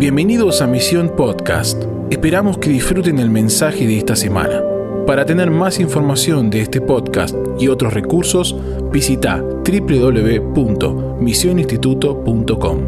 Bienvenidos a Misión Podcast. Esperamos que disfruten el mensaje de esta semana. Para tener más información de este podcast y otros recursos, visita www.misioninstituto.com.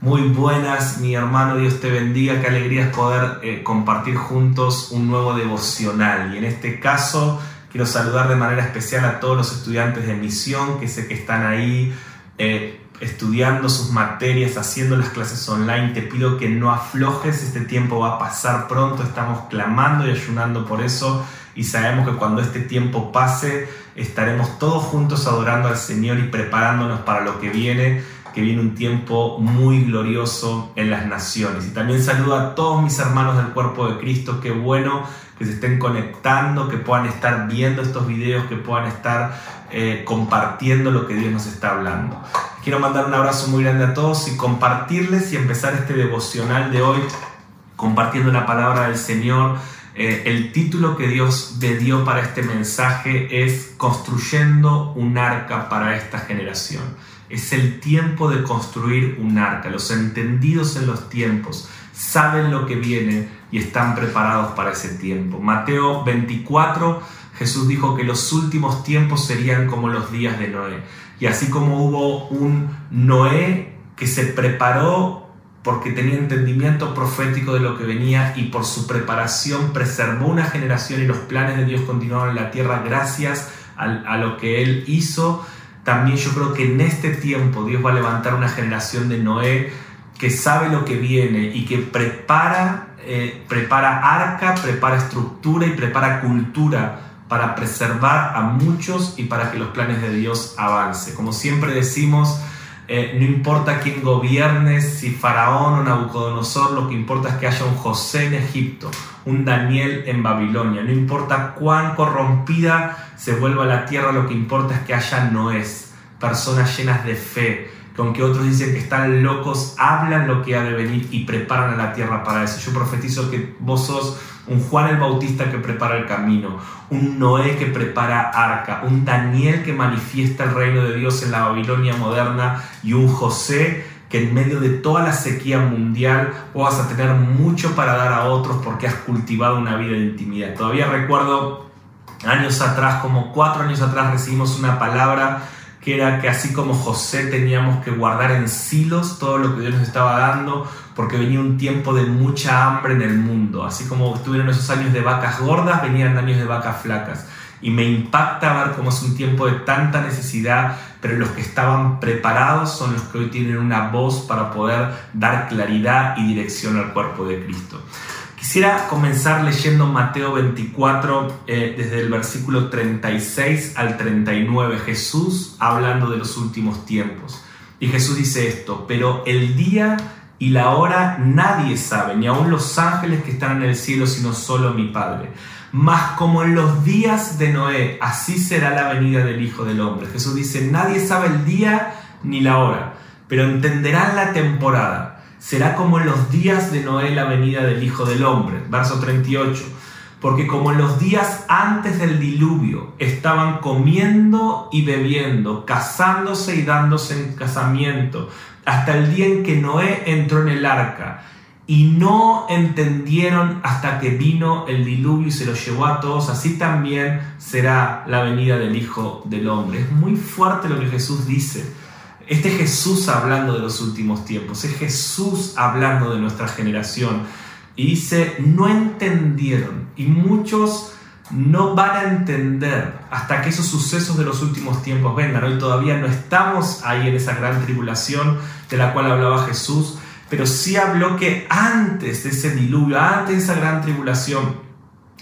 Muy buenas, mi hermano, Dios te bendiga, qué alegría es poder eh, compartir juntos un nuevo devocional. Y en este caso quiero saludar de manera especial a todos los estudiantes de misión que sé que están ahí eh, estudiando sus materias, haciendo las clases online. Te pido que no aflojes, este tiempo va a pasar pronto, estamos clamando y ayunando por eso. Y sabemos que cuando este tiempo pase estaremos todos juntos adorando al Señor y preparándonos para lo que viene que viene un tiempo muy glorioso en las naciones. Y también saludo a todos mis hermanos del cuerpo de Cristo, qué bueno que se estén conectando, que puedan estar viendo estos videos, que puedan estar eh, compartiendo lo que Dios nos está hablando. Quiero mandar un abrazo muy grande a todos y compartirles y empezar este devocional de hoy compartiendo la palabra del Señor. Eh, el título que Dios me dio para este mensaje es Construyendo un arca para esta generación. Es el tiempo de construir un arca. Los entendidos en los tiempos saben lo que viene y están preparados para ese tiempo. Mateo 24, Jesús dijo que los últimos tiempos serían como los días de Noé. Y así como hubo un Noé que se preparó porque tenía entendimiento profético de lo que venía y por su preparación preservó una generación y los planes de Dios continuaron en la tierra gracias a, lo que él hizo también yo creo que en este tiempo Dios va a levantar una generación de Noé que sabe lo que viene y que prepara, eh, prepara arca, prepara estructura y prepara cultura para preservar a muchos y para que los planes de Dios avance. Como siempre decimos, eh, no importa quién gobierne, si Faraón o Nabucodonosor, lo que importa es que haya un José en Egipto, un Daniel en Babilonia. No importa cuán corrompida se vuelva la tierra, lo que importa es que haya Noés, personas llenas de fe, que aunque otros dicen que están locos, hablan lo que ha de venir y preparan a la tierra para eso. Yo profetizo que vos sos un Juan el Bautista que prepara el camino, un Noé que prepara arca, un Daniel que manifiesta el reino de Dios en la Babilonia moderna y un José que en medio de toda la sequía mundial vas a tener mucho para dar a otros porque has cultivado una vida de intimidad. Todavía recuerdo años atrás, como cuatro años atrás, recibimos una palabra que era que así como José teníamos que guardar en silos todo lo que Dios nos estaba dando, porque venía un tiempo de mucha hambre en el mundo. Así como estuvieron esos años de vacas gordas, venían años de vacas flacas. Y me impacta ver cómo es un tiempo de tanta necesidad, pero los que estaban preparados son los que hoy tienen una voz para poder dar claridad y dirección al cuerpo de Cristo. Quisiera comenzar leyendo Mateo 24 eh, desde el versículo 36 al 39, Jesús hablando de los últimos tiempos. Y Jesús dice esto, pero el día y la hora nadie sabe, ni aun los ángeles que están en el cielo, sino solo mi Padre. Mas como en los días de Noé, así será la venida del Hijo del Hombre. Jesús dice, nadie sabe el día ni la hora, pero entenderán la temporada será como en los días de Noé la venida del Hijo del Hombre. Verso 38. Porque como en los días antes del diluvio estaban comiendo y bebiendo, casándose y dándose en casamiento, hasta el día en que Noé entró en el arca, y no entendieron hasta que vino el diluvio y se los llevó a todos, así también será la venida del Hijo del Hombre. Es muy fuerte lo que Jesús dice. Este Jesús hablando de los últimos tiempos, es Jesús hablando de nuestra generación. Y dice, no entendieron. Y muchos no van a entender hasta que esos sucesos de los últimos tiempos vengan. Hoy todavía no estamos ahí en esa gran tribulación de la cual hablaba Jesús, pero sí habló que antes de ese diluvio, antes de esa gran tribulación,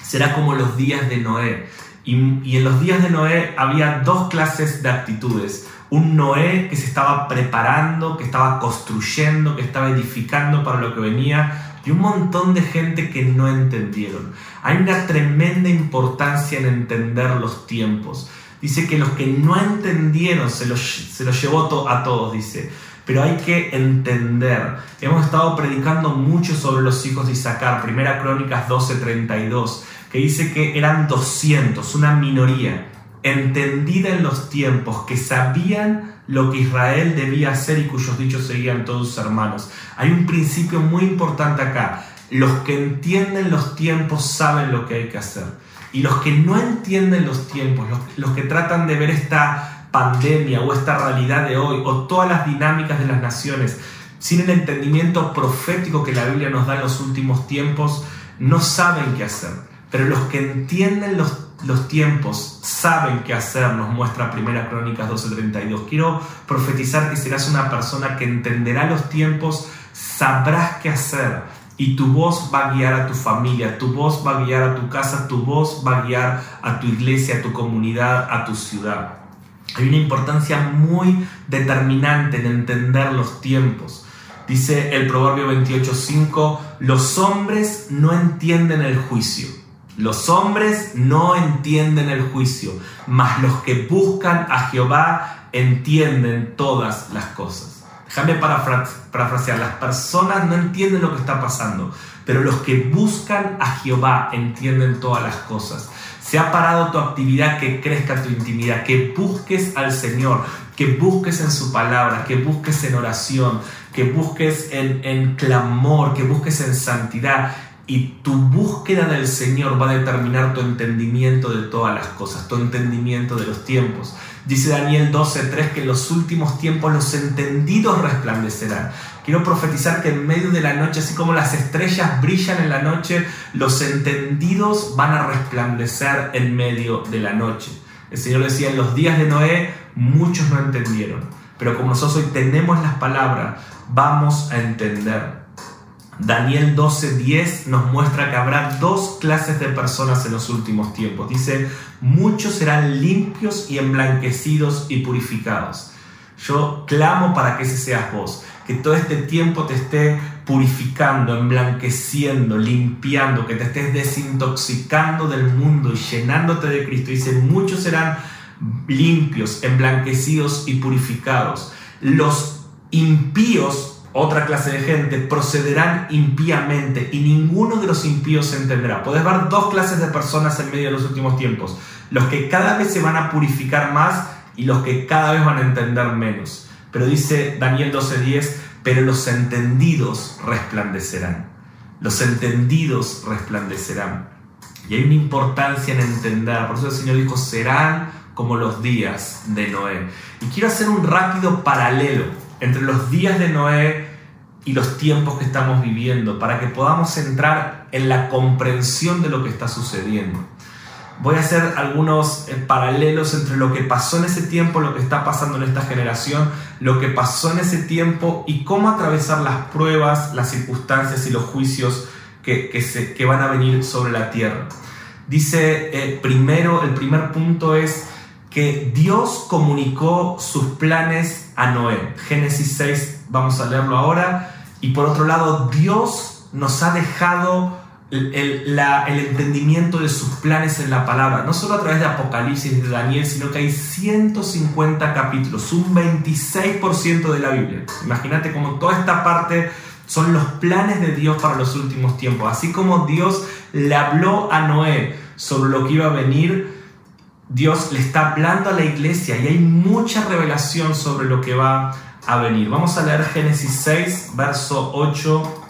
será como los días de Noé. Y en los días de Noé había dos clases de actitudes un Noé que se estaba preparando, que estaba construyendo, que estaba edificando para lo que venía, y un montón de gente que no entendieron. Hay una tremenda importancia en entender los tiempos. Dice que los que no entendieron se los, se los llevó a todos, dice. Pero hay que entender. Hemos estado predicando mucho sobre los hijos de Isaacar, Primera Crónicas 12:32, que dice que eran 200, una minoría entendida en los tiempos, que sabían lo que Israel debía hacer y cuyos dichos seguían todos sus hermanos. Hay un principio muy importante acá. Los que entienden los tiempos saben lo que hay que hacer. Y los que no entienden los tiempos, los, que tratan de ver esta pandemia o esta realidad de hoy o todas las dinámicas de las naciones sin el entendimiento profético que la Biblia nos da en los últimos tiempos, no saben qué hacer. Pero los que entienden los, los tiempos saben qué hacer, nos muestra Primera Crónicas 12:32. Quiero profetizar que serás una persona que entenderá los tiempos, sabrás qué hacer y tu voz va a guiar a tu familia, tu voz va a guiar a tu casa, tu voz va a guiar a tu iglesia, a tu comunidad, a tu ciudad. Hay una importancia muy determinante en entender los tiempos. Dice el Proverbio 28:5, los hombres no entienden el juicio. Los hombres no entienden el juicio, mas los que buscan a Jehová entienden todas las cosas. Déjame parafrasear, las personas no entienden lo que está pasando, pero los que buscan a Jehová entienden todas las cosas. Se ha parado tu actividad, que crezca tu intimidad, que busques al Señor, que busques en su palabra, que busques en oración, que busques en, en clamor, que busques en santidad. Y tu búsqueda del Señor va a determinar tu entendimiento de todas las cosas, tu entendimiento de los tiempos. Dice Daniel 12:3 que en los últimos tiempos los entendidos resplandecerán. Quiero profetizar que en medio de la noche, así como las estrellas brillan en la noche, los entendidos van a resplandecer en medio de la noche. El Señor decía, en los días de Noé muchos no entendieron, pero como nosotros hoy tenemos las palabras, vamos a entender. Daniel 12:10 nos muestra que habrá dos clases de personas en los últimos tiempos. Dice, muchos serán limpios y emblanquecidos y purificados. Yo clamo para que ese seas vos, que todo este tiempo te esté purificando, emblanqueciendo, limpiando, que te estés desintoxicando del mundo y llenándote de Cristo. Dice, muchos serán limpios, emblanquecidos y purificados. Los impíos otra clase de gente procederán impíamente y ninguno de los impíos entenderá. Puedes ver dos clases de personas en medio de los últimos tiempos. Los que cada vez se van a purificar más y los que cada vez van a entender menos. Pero dice Daniel 12:10, pero los entendidos resplandecerán. Los entendidos resplandecerán. Y hay una importancia en entender. Por eso el Señor dijo, serán como los días de Noé. Y quiero hacer un rápido paralelo entre los días de Noé y los tiempos que estamos viviendo, para que podamos entrar en la comprensión de lo que está sucediendo. Voy a hacer algunos eh, paralelos entre lo que pasó en ese tiempo, lo que está pasando en esta generación, lo que pasó en ese tiempo y cómo atravesar las pruebas, las circunstancias y los juicios que, se, que van a venir sobre la tierra. Dice eh, primero, el primer punto es que Dios comunicó sus planes a Noé. Génesis 6, vamos a leerlo ahora. Y por otro lado, Dios nos ha dejado el, entendimiento de sus planes en la palabra, no solo a través de Apocalipsis de Daniel, sino que hay 150 capítulos, un 26% de la Biblia. Imagínate como toda esta parte son los planes de Dios para los últimos tiempos. Así como Dios le habló a Noé sobre lo que iba a venir, Dios le está hablando a la iglesia y hay mucha revelación sobre lo que va a venir. Vamos a leer Génesis 6, verso 8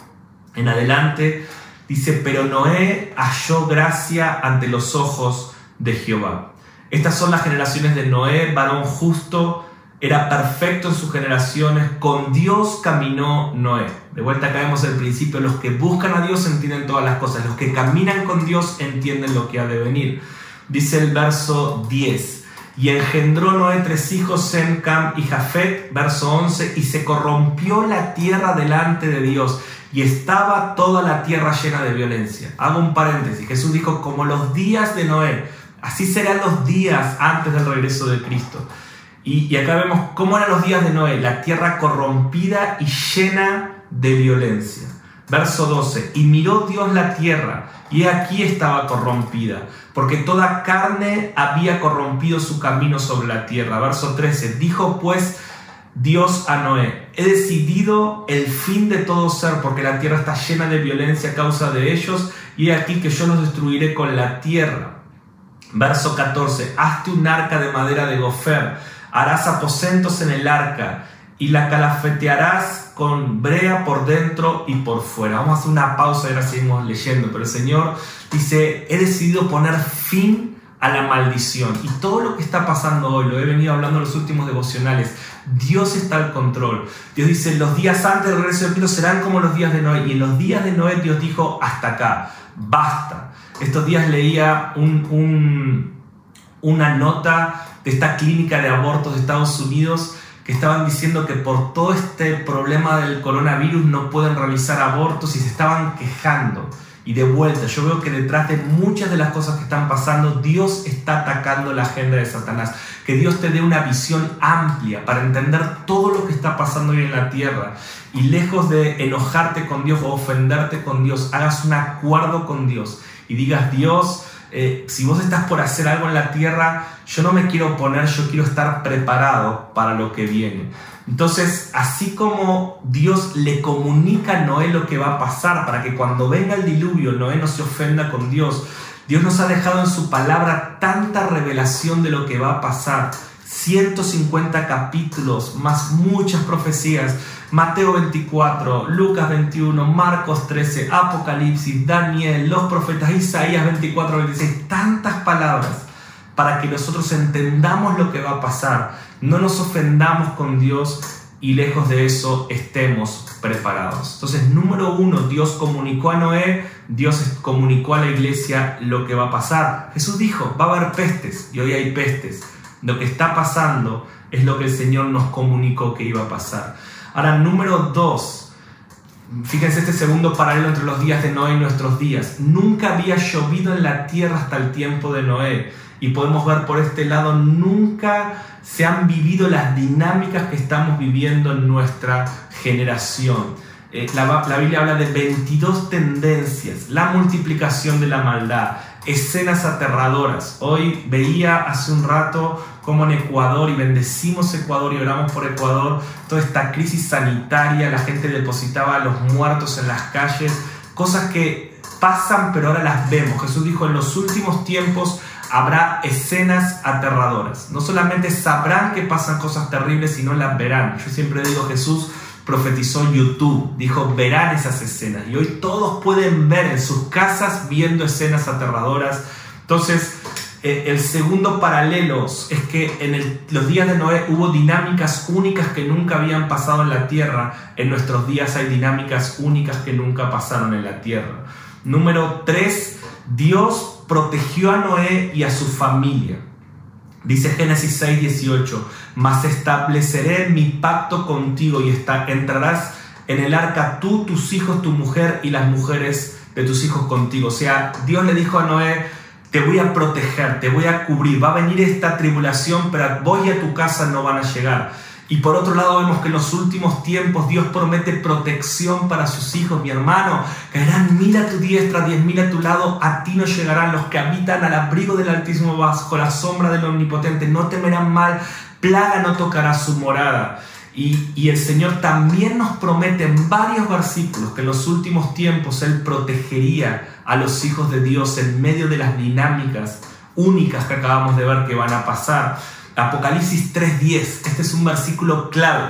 en adelante. Dice, pero Noé halló gracia ante los ojos de Jehová. Estas son las generaciones de Noé, varón justo, era perfecto en sus generaciones, con Dios caminó Noé. De vuelta acá vemos el principio, los que buscan a Dios entienden todas las cosas, los que caminan con Dios entienden lo que ha de venir. Dice el verso 10. Y engendró Noé tres hijos, Sem, Cam y Jafet, verso 11, y se corrompió la tierra delante de Dios, y estaba toda la tierra llena de violencia. Hago un paréntesis, Jesús dijo, como los días de Noé, así serán los días antes del regreso de Cristo. Y, y acá vemos cómo eran los días de Noé, la tierra corrompida y llena de violencia. Verso 12, y miró Dios la tierra, y aquí estaba corrompida, porque toda carne había corrompido su camino sobre la tierra. Verso 13, dijo pues Dios a Noé, he decidido el fin de todo ser, porque la tierra está llena de violencia a causa de ellos, y he aquí que yo los destruiré con la tierra. Verso 14, hazte un arca de madera de gofer, harás aposentos en el arca y la calafetearás con brea por dentro y por fuera. Vamos a hacer una pausa y ahora seguimos leyendo, pero el Señor dice, he decidido poner fin a la maldición. Y todo lo que está pasando hoy, lo he venido hablando en los últimos devocionales, Dios está al control. Dios dice, los días antes del regreso de Cristo serán como los días de Noé. Y en los días de Noé Dios dijo, hasta acá, basta. Estos días leía una nota de esta clínica de abortos de Estados Unidos que estaban diciendo que por todo este problema del coronavirus no pueden realizar abortos y se estaban quejando. Y de vuelta, yo veo que detrás de muchas de las cosas que están pasando, Dios está atacando la agenda de Satanás. Que Dios te dé una visión amplia para entender todo lo que está pasando hoy en la tierra. Y lejos de enojarte con Dios o ofenderte con Dios, hagas un acuerdo con Dios y digas, Dios, eh, si vos estás por hacer algo en la tierra, yo no me quiero oponer, yo quiero estar preparado para lo que viene. Entonces, así como Dios le comunica a Noé lo que va a pasar para que cuando venga el diluvio Noé no se ofenda con Dios, Dios nos ha dejado en su palabra tanta revelación de lo que va a pasar. 150 capítulos, más muchas profecías. Mateo 24, Lucas 21, Marcos 13, Apocalipsis, Daniel, los profetas, Isaías 24, 26. Tantas palabras para que nosotros entendamos lo que va a pasar, no nos ofendamos con Dios y lejos de eso estemos preparados. Entonces, número uno, Dios comunicó a Noé, Dios comunicó a la iglesia lo que va a pasar. Jesús dijo, va a haber pestes y hoy hay pestes. Lo que está pasando es lo que el Señor nos comunicó que iba a pasar. Ahora, número dos, fíjense este segundo paralelo entre los días de Noé y nuestros días. Nunca había llovido en la tierra hasta el tiempo de Noé. Y podemos ver por este lado, nunca se han vivido las dinámicas que estamos viviendo en nuestra generación. Eh, la, la, Biblia habla de 22 tendencias, la multiplicación de la maldad, escenas aterradoras. Hoy veía hace un rato como en Ecuador, y bendecimos Ecuador y oramos por Ecuador, toda esta crisis sanitaria, la gente depositaba a los muertos en las calles, cosas que pasan pero ahora las vemos. Jesús dijo, en los últimos tiempos habrá escenas aterradoras. No solamente sabrán que pasan cosas terribles, sino las verán. Yo siempre digo, Jesús profetizó YouTube, dijo, verán esas escenas. Y hoy todos pueden ver en sus casas viendo escenas aterradoras. Entonces, eh, el segundo paralelo es que en los días de Noé hubo dinámicas únicas que nunca habían pasado en la tierra. En nuestros días hay dinámicas únicas que nunca pasaron en la tierra. Número tres, Dios protegió a Noé y a su familia. Dice Génesis 6, 18, mas estableceré mi pacto contigo y entrarás en el arca tú, tus hijos, tu mujer y las mujeres de tus hijos contigo. O sea, Dios le dijo a Noé, te voy a proteger, te voy a cubrir, va a venir esta tribulación, pero vos y a tu casa no van a llegar. Y por otro lado vemos que en los últimos tiempos Dios promete protección para sus hijos, mi hermano. Caerán mil a tu diestra, diez mil a tu lado, a ti no llegarán los que habitan al abrigo del Altísimo bajo la sombra del Omnipotente. No temerán mal, plaga no tocará su morada. Y, y, el Señor también nos promete en varios versículos que en los últimos tiempos Él protegería a los hijos de Dios en medio de las dinámicas únicas que acabamos de ver que van a pasar. Apocalipsis 3:10, este es un versículo clave.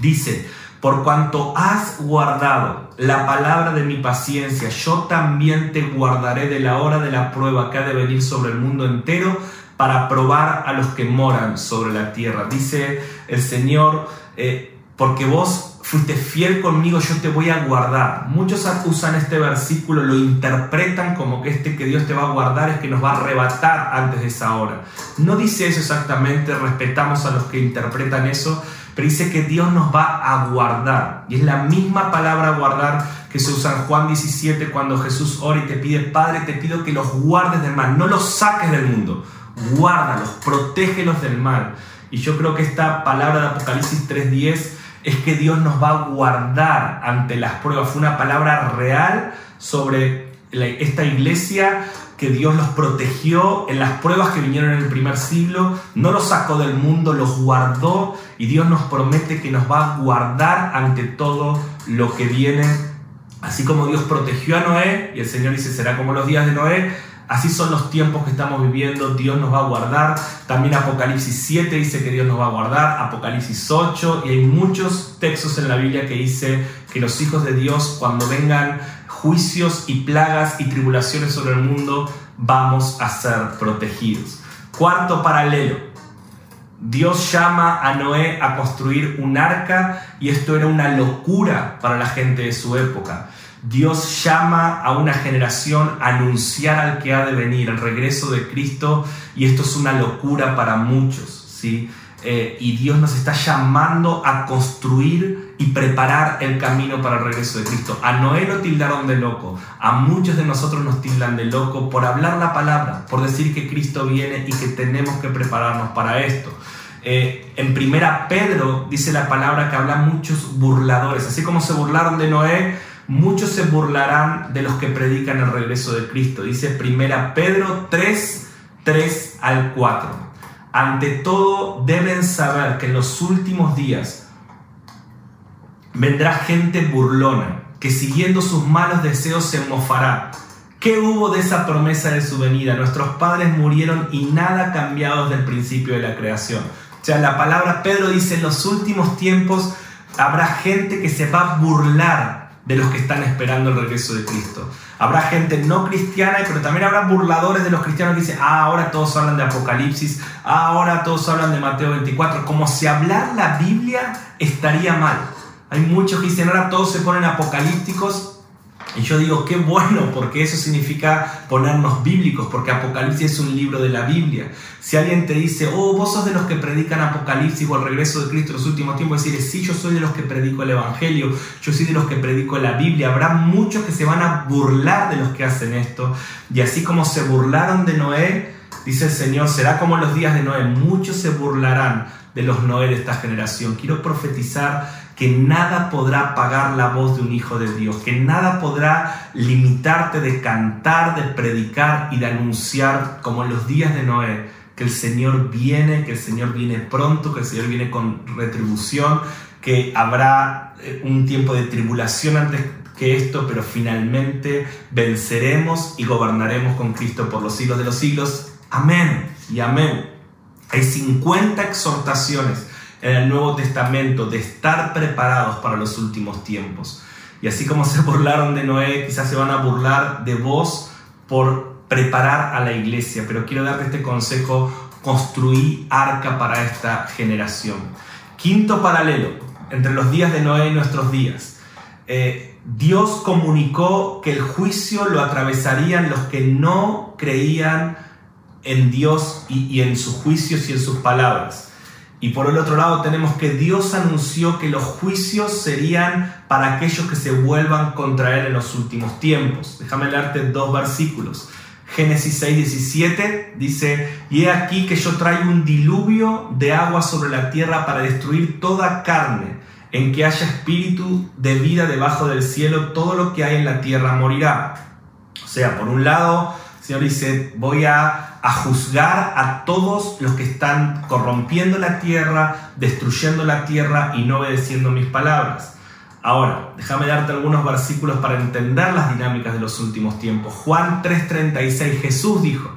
Dice, por cuanto has guardado la palabra de mi paciencia, yo también te guardaré de la hora de la prueba que ha de venir sobre el mundo entero para probar a los que moran sobre la tierra. Dice el Señor, eh, porque vos fuiste fiel conmigo, yo te voy a guardar. Muchos usan este versículo, lo interpretan como que este que Dios te va a guardar es que nos va a arrebatar antes de esa hora. No dice eso exactamente, respetamos a los que interpretan eso, pero dice que Dios nos va a guardar. Y es la misma palabra guardar que se usa en Juan 17 cuando Jesús ora y te pide, Padre, te pido que los guardes del mal, no los saques del mundo, guárdalos, protégelos del mal. Y yo creo que esta palabra de Apocalipsis 3.10 es que Dios nos va a guardar ante las pruebas. Fue una palabra real sobre esta iglesia que Dios los protegió en las pruebas que vinieron en el primer siglo, no los sacó del mundo, los guardó y Dios nos promete que nos va a guardar ante todo lo que viene. Así como Dios protegió a Noé, y el Señor dice, será como los días de Noé, Así son los tiempos que estamos viviendo, Dios nos va a guardar. También Apocalipsis 7 dice que Dios nos va a guardar, Apocalipsis 8 y hay muchos textos en la Biblia que dice que los hijos de Dios cuando vengan juicios y plagas y tribulaciones sobre el mundo vamos a ser protegidos. Cuarto paralelo. Dios llama a Noé a construir un arca y esto era una locura para la gente de su época. Dios llama a una generación a anunciar al que ha de venir, el regreso de Cristo, y esto es una locura para muchos, ¿sí? Eh, y Dios nos está llamando a construir y preparar el camino para el regreso de Cristo. A Noé lo tildaron de loco, a muchos de nosotros nos tildan de loco por hablar la palabra, por decir que Cristo viene y que tenemos que prepararnos para esto. Eh, en primera Pedro dice la palabra que habla muchos burladores, así como se burlaron de Noé, muchos se burlarán de los que predican el regreso de Cristo. Dice primera Pedro 3, 3 al 4. Ante todo deben saber que en los últimos días vendrá gente burlona, que siguiendo sus malos deseos se mofará. ¿Qué hubo de esa promesa de su venida? Nuestros padres murieron y nada ha cambiado desde el principio de la creación. O sea, la palabra Pedro dice, en los últimos tiempos habrá gente que se va a burlar de los que están esperando el regreso de Cristo. Habrá gente no cristiana, pero también habrá burladores de los cristianos que dicen, ah, ahora todos hablan de Apocalipsis, ah, ahora todos hablan de Mateo 24, como si hablar la Biblia estaría mal. Hay muchos que dicen, ahora todos se ponen apocalípticos y yo digo, qué bueno, porque eso significa ponernos bíblicos, porque Apocalipsis es un libro de la Biblia. Si alguien te dice, oh, vos sos de los que predican Apocalipsis o el regreso de Cristo en los últimos tiempos, decir, sí, yo soy de los que predico el Evangelio, yo soy de los que predico la Biblia. Habrá muchos que se van a burlar de los que hacen esto. Y así como se burlaron de Noé, dice el Señor, será como los días de Noé, muchos se burlarán de los Noé de esta generación. Quiero profetizar que nada podrá apagar la voz de un hijo de Dios, que nada podrá limitarte de cantar, de predicar y de anunciar, como en los días de Noé, que el Señor viene, que el Señor viene pronto, que el Señor viene con retribución, que habrá eh, un tiempo de tribulación antes que esto, pero finalmente venceremos y gobernaremos con Cristo por los siglos de los siglos. Amén y amén. Hay 50 exhortaciones en el Nuevo Testamento de estar preparados para los últimos tiempos. Y así como se burlaron de Noé, quizás se van a burlar de vos por preparar a la iglesia. Pero quiero darte este consejo, construí arca para esta generación. Quinto paralelo entre los días de Noé y nuestros días. Eh, Dios comunicó que el juicio lo atravesarían los que no creían en Dios y, y en sus juicios y en sus palabras. Y por el otro lado tenemos que Dios anunció que los juicios serían para aquellos que se vuelvan contra Él en los últimos tiempos. Déjame leerte dos versículos. Génesis 6, 17 dice, y he aquí que yo traigo un diluvio de agua sobre la tierra para destruir toda carne, en que haya espíritu de vida debajo del cielo, todo lo que hay en la tierra morirá. O sea, por un lado, Señor dice, voy a a juzgar a todos los que están corrompiendo la tierra, destruyendo la tierra y no obedeciendo mis palabras. Ahora, déjame darte algunos versículos para entender las dinámicas de los últimos tiempos. Juan 3:36, Jesús dijo,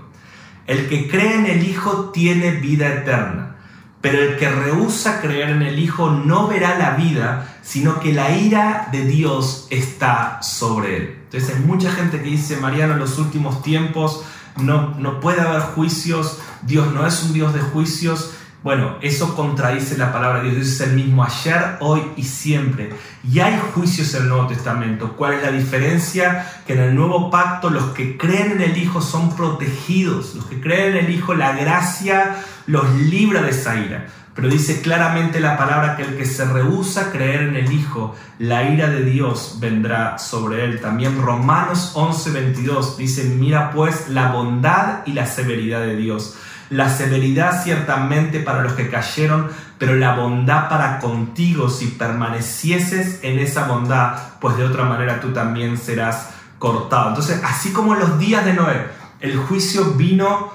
el que cree en el Hijo tiene vida eterna, pero el que rehúsa creer en el Hijo no verá la vida, sino que la ira de Dios está sobre él. Entonces hay mucha gente que dice, Mariano, en los últimos tiempos no, puede haber juicios, Dios no es un Dios de juicios. Bueno, eso contradice la palabra de Dios. Dios es el mismo ayer, hoy y siempre. Y hay juicios en el Nuevo Testamento. ¿Cuál es la diferencia? Que en el nuevo pacto los que creen en el Hijo son protegidos. Los que creen en el Hijo, la gracia los libra de esa ira. Pero dice claramente la palabra que el que se rehúsa creer en el Hijo, la ira de Dios vendrá sobre él. También Romanos 11:22 dice, mira pues la bondad y la severidad de Dios. La severidad ciertamente para los que cayeron, pero la bondad para contigo si permanecieses en esa bondad, pues de otra manera tú también serás cortado. Entonces, así como en los días de Noé, el juicio vino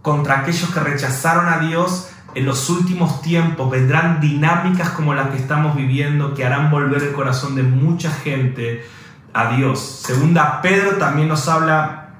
contra aquellos que rechazaron a Dios, en los últimos tiempos vendrán dinámicas como las que estamos viviendo que harán volver el corazón de mucha gente a Dios. Segunda Pedro también nos habla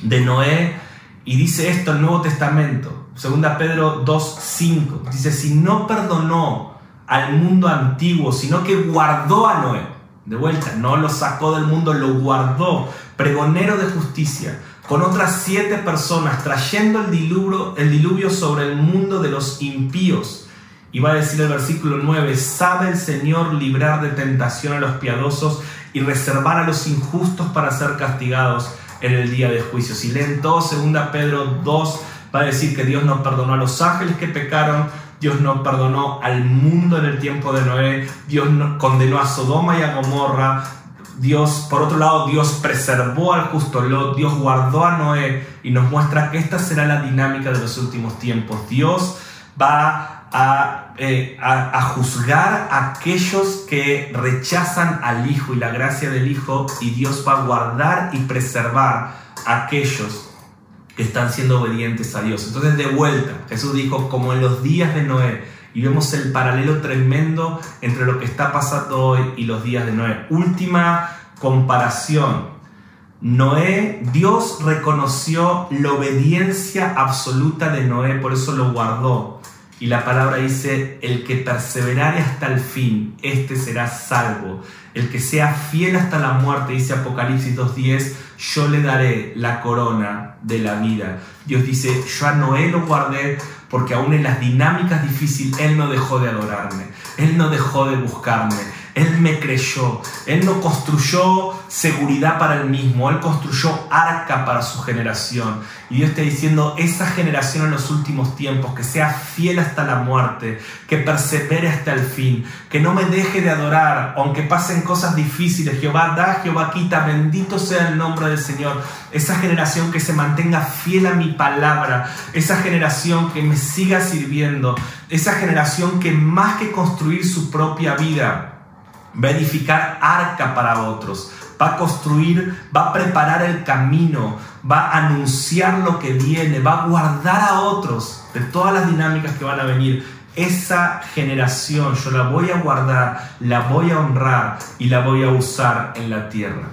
de Noé y dice esto el Nuevo Testamento, segunda Pedro 2.5, dice, si no perdonó al mundo antiguo, sino que guardó a Noé, de vuelta, no lo sacó del mundo, lo guardó, pregonero de justicia, con otras siete personas, trayendo el diluvio, el diluvio sobre el mundo de los impíos. Y va a decir el versículo 9, sabe el Señor librar de tentación a los piadosos y reservar a los injustos para ser castigados en el día de juicio. Si leen todo, 2 Pedro 2 va a decir que Dios no perdonó a los ángeles que pecaron, Dios no perdonó al mundo en el tiempo de Noé, Dios condenó a Sodoma y a Gomorra, Dios, por otro lado, Dios preservó al justo Lot, Dios guardó a Noé y nos muestra que esta será la dinámica de los últimos tiempos. Dios va a, eh, a, juzgar a aquellos que rechazan al Hijo y la gracia del Hijo y Dios va a guardar y preservar a aquellos que están siendo obedientes a Dios. Entonces, de vuelta, Jesús dijo, como en los días de Noé, y vemos el paralelo tremendo entre lo que está pasando hoy y los días de Noé. Última comparación. Noé, Dios reconoció la obediencia absoluta de Noé, por eso lo guardó. Y la palabra dice, el que perseverare hasta el fin, este será salvo. El que sea fiel hasta la muerte, dice Apocalipsis 2.10, yo le daré la corona de la vida. Dios dice, yo a Noé lo guardé porque aún en las dinámicas difíciles Él no dejó de adorarme, Él no dejó de buscarme, Él me creyó, Él no construyó seguridad para Él mismo, Él construyó arca para su generación. Y Dios está diciendo, esa generación en los últimos tiempos, que sea fiel hasta la muerte, que persevere hasta el fin, que no me deje de adorar, aunque pasen cosas difíciles. Jehová da, Jehová quita, bendito sea el nombre del Señor. Esa generación que se mantenga fiel a mi palabra, esa generación que me siga sirviendo, esa generación que más que construir su propia vida, va a edificar arca para otros, va a construir, va a preparar el camino, va a anunciar lo que viene, va a guardar a otros de todas las dinámicas que van a venir. Esa generación yo la voy a guardar, la voy a honrar y la voy a usar en la tierra.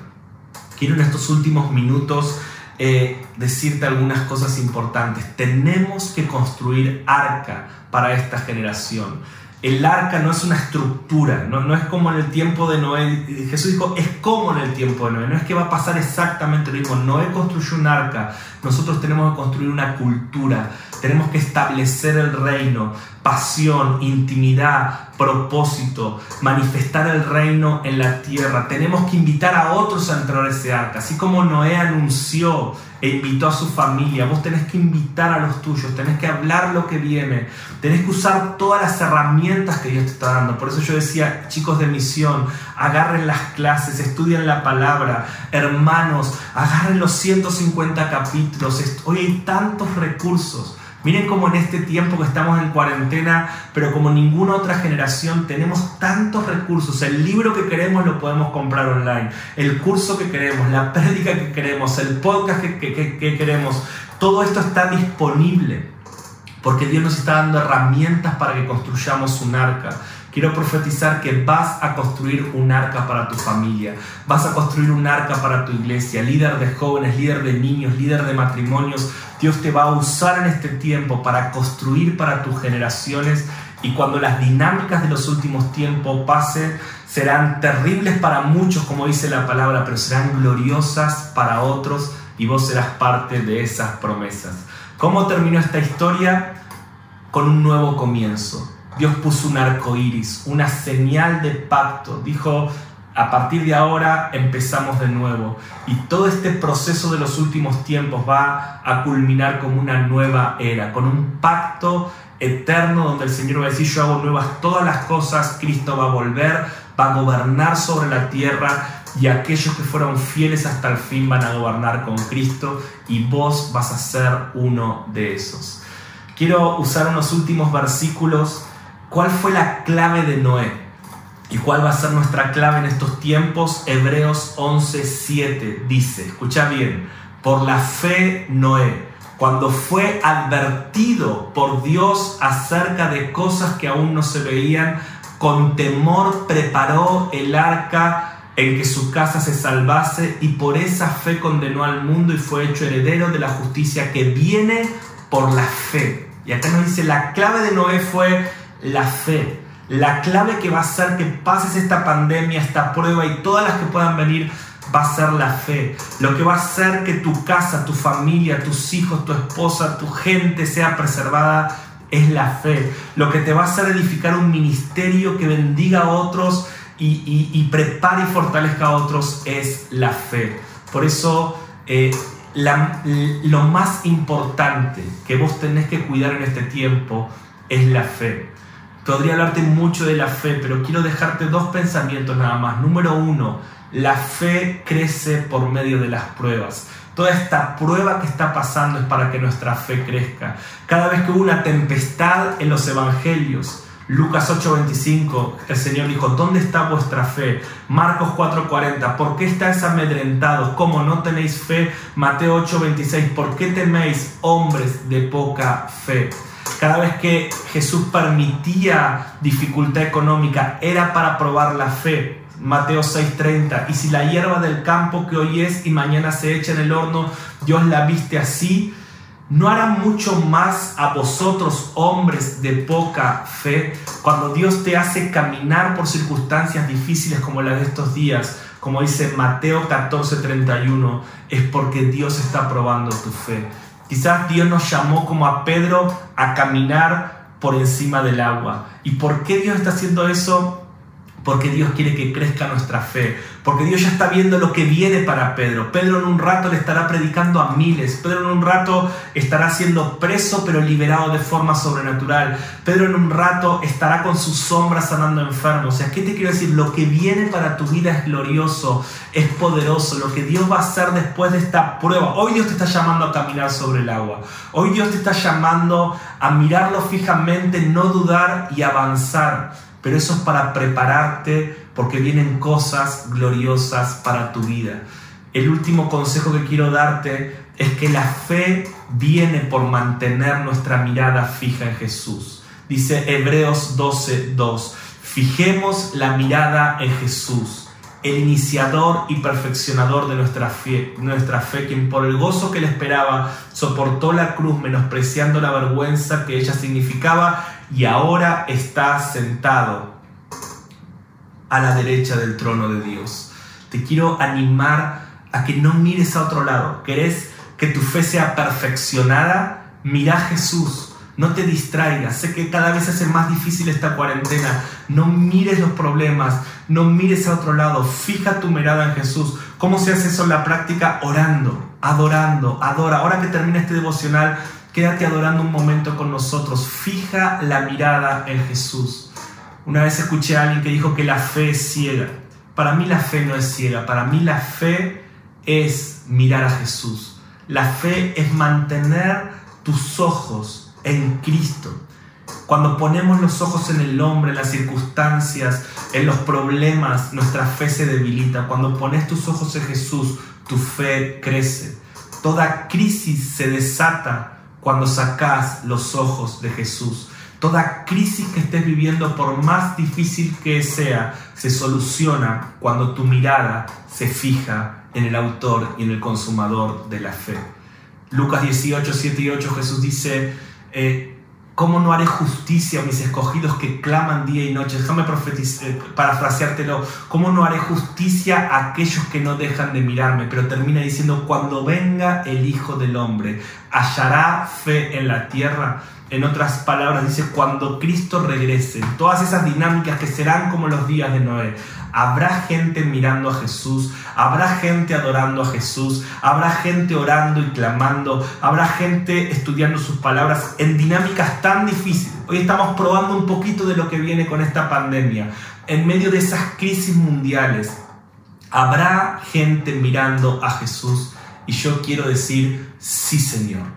Quiero en estos últimos minutos eh, decirte algunas cosas importantes. Tenemos que construir arca para esta generación. El arca no es una estructura, no, no es como en el tiempo de Noé. Jesús dijo, es como en el tiempo de Noé. No es que va a pasar exactamente lo mismo. Noé construyó un arca. Nosotros tenemos que construir una cultura. Tenemos que establecer el reino, pasión, intimidad, propósito, manifestar el reino en la tierra. Tenemos que invitar a otros a entrar a ese arca. Así como Noé anunció e invitó a su familia. Vos tenés que invitar a los tuyos, tenés que hablar lo que viene, tenés que usar todas las herramientas que Dios te está dando. Por eso yo decía, chicos de misión, agarren las clases, estudien la palabra, hermanos, agarren los 150 capítulos. Hoy hay tantos recursos. Miren cómo en este tiempo que estamos en cuarentena, pero como ninguna otra generación, tenemos tantos recursos. El libro que queremos lo podemos comprar online. El curso que queremos, la prédica que queremos, el podcast que, queremos. Todo esto está disponible porque Dios nos está dando herramientas para que construyamos un arca. Quiero profetizar que vas a construir un arca para tu familia, vas a construir un arca para tu iglesia, líder de jóvenes, líder de niños, líder de matrimonios. Dios te va a usar en este tiempo para construir para tus generaciones y cuando las dinámicas de los últimos tiempos pasen, serán terribles para muchos, como dice la palabra, pero serán gloriosas para otros y vos serás parte de esas promesas. ¿Cómo terminó esta historia? Con un nuevo comienzo Dios puso un arco iris, una señal de pacto. Dijo, a partir de ahora empezamos de nuevo. Y todo este proceso de los últimos tiempos va a culminar con una nueva era, con un pacto eterno donde el Señor va a decir, yo hago nuevas todas las cosas, Cristo va a volver, va a gobernar sobre la tierra y aquellos que fueron fieles hasta el fin van a gobernar con Cristo y vos vas a ser uno de esos. Quiero usar unos últimos versículos ¿Cuál fue la clave de Noé? ¿Y cuál va a ser nuestra clave en estos tiempos? Hebreos 11:7 dice, escucha bien, por la fe Noé, cuando fue advertido por Dios acerca de cosas que aún no se veían, con temor preparó el arca en que su casa se salvase y por esa fe condenó al mundo y fue hecho heredero de la justicia que viene por la fe. Y acá nos dice, la clave de Noé fue la fe. La clave que va a hacer que pases esta pandemia, esta prueba y todas las que puedan venir va a ser la fe. Lo que va a hacer que tu casa, tu familia, tus hijos, tu esposa, tu gente sea preservada es la fe. Lo que te va a hacer edificar un ministerio que bendiga a otros y, prepare y fortalezca a otros es la fe. Por eso eh, lo más importante que vos tenés que cuidar en este tiempo es la fe. Podría hablarte mucho de la fe, pero quiero dejarte dos pensamientos nada más. Número uno, la fe crece por medio de las pruebas. Toda esta prueba que está pasando es para que nuestra fe crezca. Cada vez que hubo una tempestad en los evangelios, Lucas 8:25, el Señor dijo, ¿dónde está vuestra fe? Marcos 4:40, ¿por qué estáis amedrentados? ¿Cómo no tenéis fe? Mateo 8:26, ¿por qué teméis hombres de poca fe? Cada vez que Jesús permitía dificultad económica era para probar la fe. Mateo 6:30, y si la hierba del campo que hoy es y mañana se echa en el horno, Dios la viste así, ¿no hará mucho más a vosotros, hombres de poca fe, cuando Dios te hace caminar por circunstancias difíciles como las de estos días? Como dice Mateo 14:31, es porque Dios está probando tu fe. Quizás Dios nos llamó como a Pedro a caminar por encima del agua. ¿Y por qué Dios está haciendo eso? Porque Dios quiere que crezca nuestra fe. Porque Dios ya está viendo lo que viene para Pedro. Pedro en un rato le estará predicando a miles. Pedro en un rato estará siendo preso pero liberado de forma sobrenatural. Pedro en un rato estará con sus sombras sanando enfermos. O sea, ¿qué te quiero decir? Lo que viene para tu vida es glorioso, es poderoso. Lo que Dios va a hacer después de esta prueba. Hoy Dios te está llamando a caminar sobre el agua. Hoy Dios te está llamando a mirarlo fijamente, no dudar y avanzar pero eso es para prepararte porque vienen cosas gloriosas para tu vida. El último consejo que quiero darte es que la fe viene por mantener nuestra mirada fija en Jesús. Dice Hebreos 12:2, fijemos la mirada en Jesús, el iniciador y perfeccionador de nuestra fe, nuestra fe, quien por el gozo que le esperaba soportó la cruz menospreciando la vergüenza que ella significaba y ahora está sentado a la derecha del trono de Dios. Te quiero animar a que no mires a otro lado. ¿Querés que tu fe sea perfeccionada? Mira a Jesús. No te distraigas. Sé que cada vez hace más difícil esta cuarentena. No mires los problemas. No mires a otro lado. Fija tu mirada en Jesús. ¿Cómo se hace eso en la práctica? Orando, adorando, adora. Ahora que termina este devocional, Quédate adorando un momento con nosotros. Fija la mirada en Jesús. Una vez escuché a alguien que dijo que la fe es ciega. Para mí la fe no es ciega. Para mí la fe es mirar a Jesús. La fe es mantener tus ojos en Cristo. Cuando ponemos los ojos en el hombre, en las circunstancias, en los problemas, nuestra fe se debilita. Cuando pones tus ojos en Jesús, tu fe crece. Toda crisis se desata cuando sacas los ojos de Jesús. Toda crisis que estés viviendo, por más difícil que sea, se soluciona cuando tu mirada se fija en el autor y en el consumador de la fe. Lucas 18, 7 y 8 Jesús dice, eh, ¿Cómo no haré justicia a mis escogidos que claman día y noche? Déjame eh, parafraseártelo. ¿Cómo no haré justicia a aquellos que no dejan de mirarme? Pero termina diciendo, cuando venga el Hijo del Hombre, ¿hallará fe en la tierra? En otras palabras, dice, cuando Cristo regrese, todas esas dinámicas que serán como los días de Noé, habrá gente mirando a Jesús, habrá gente adorando a Jesús, habrá gente orando y clamando, habrá gente estudiando sus palabras en dinámicas tan difíciles. Hoy estamos probando un poquito de lo que viene con esta pandemia. En medio de esas crisis mundiales, habrá gente mirando a Jesús y yo quiero decir, sí Señor,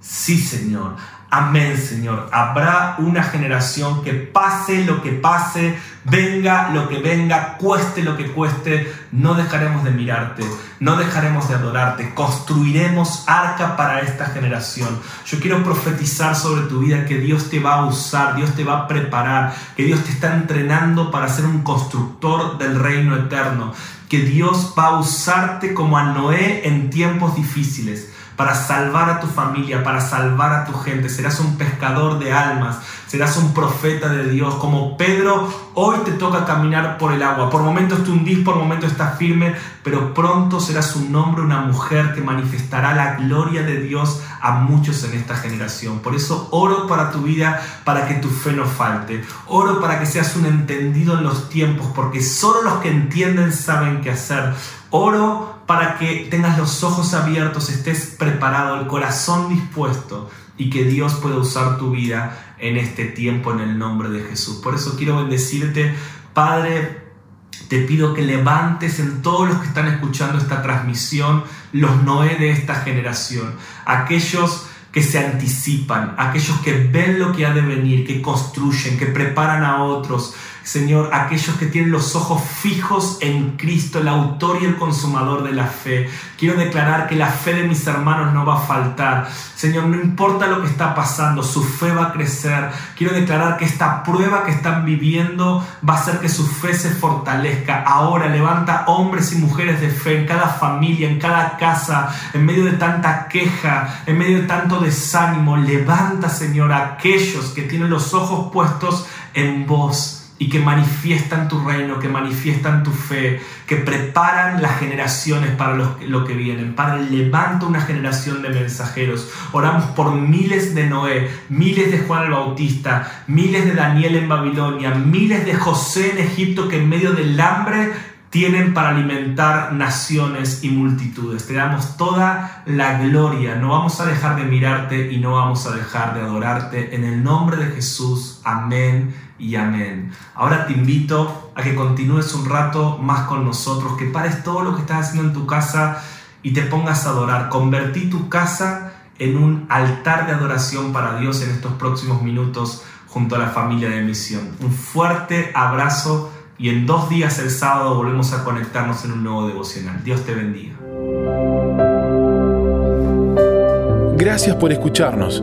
sí Señor, Amén, Señor. Habrá una generación que pase lo que pase, venga lo que venga, cueste lo que cueste, no dejaremos de mirarte, no dejaremos de adorarte, construiremos arca para esta generación. Yo quiero profetizar sobre tu vida que Dios te va a usar, Dios te va a preparar, que Dios te está entrenando para ser un constructor del reino eterno, que Dios va a usarte como a Noé en tiempos difíciles para salvar a tu familia, para salvar a tu gente. Serás un pescador de almas, serás un profeta de Dios. Como Pedro, hoy te toca caminar por el agua. Por momentos te hundís, por momentos estás firme, pero pronto serás un hombre, una mujer que manifestará la gloria de Dios a muchos en esta generación. Por eso oro para tu vida, para que tu fe no falte. Oro para que seas un entendido en los tiempos, porque solo los que entienden saben qué hacer. Oro para que tengas los ojos abiertos, estés preparado, el corazón dispuesto y que Dios pueda usar tu vida en este tiempo en el nombre de Jesús. Por eso quiero bendecirte, Padre. Te pido que levantes en todos los que están escuchando esta transmisión los Noé de esta generación, aquellos que se anticipan, aquellos que ven lo que ha de venir, que construyen, que preparan a otros, Señor, aquellos que tienen los ojos fijos en Cristo, el autor y el consumador de la fe. Quiero declarar que la fe de mis hermanos no va a faltar. Señor, no importa lo que está pasando, su fe va a crecer. Quiero declarar que esta prueba que están viviendo va a hacer que su fe se fortalezca. Ahora levanta hombres y mujeres de fe en cada familia, en cada casa, en medio de tanta queja, en medio de tanto desánimo. Levanta, Señor, a aquellos que tienen los ojos puestos en vos y que manifiestan tu reino, que manifiestan tu fe, que preparan las generaciones para lo, que vienen. Padre, levanta una generación de mensajeros. Oramos por miles de Noé, miles de Juan el Bautista, miles de Daniel en Babilonia, miles de José en Egipto que en medio del hambre tienen para alimentar naciones y multitudes. Te damos toda la gloria. No vamos a dejar de mirarte y no vamos a dejar de adorarte. En el nombre de Jesús. Amén y amén. Ahora te invito a que continúes un rato más con nosotros, que pares todo lo que estás haciendo en tu casa y te pongas a adorar. Convertí tu casa en un altar de adoración para Dios en estos próximos minutos junto a la familia de misión. Un fuerte abrazo y en dos días el sábado volvemos a conectarnos en un nuevo devocional. Dios te bendiga. Gracias por escucharnos.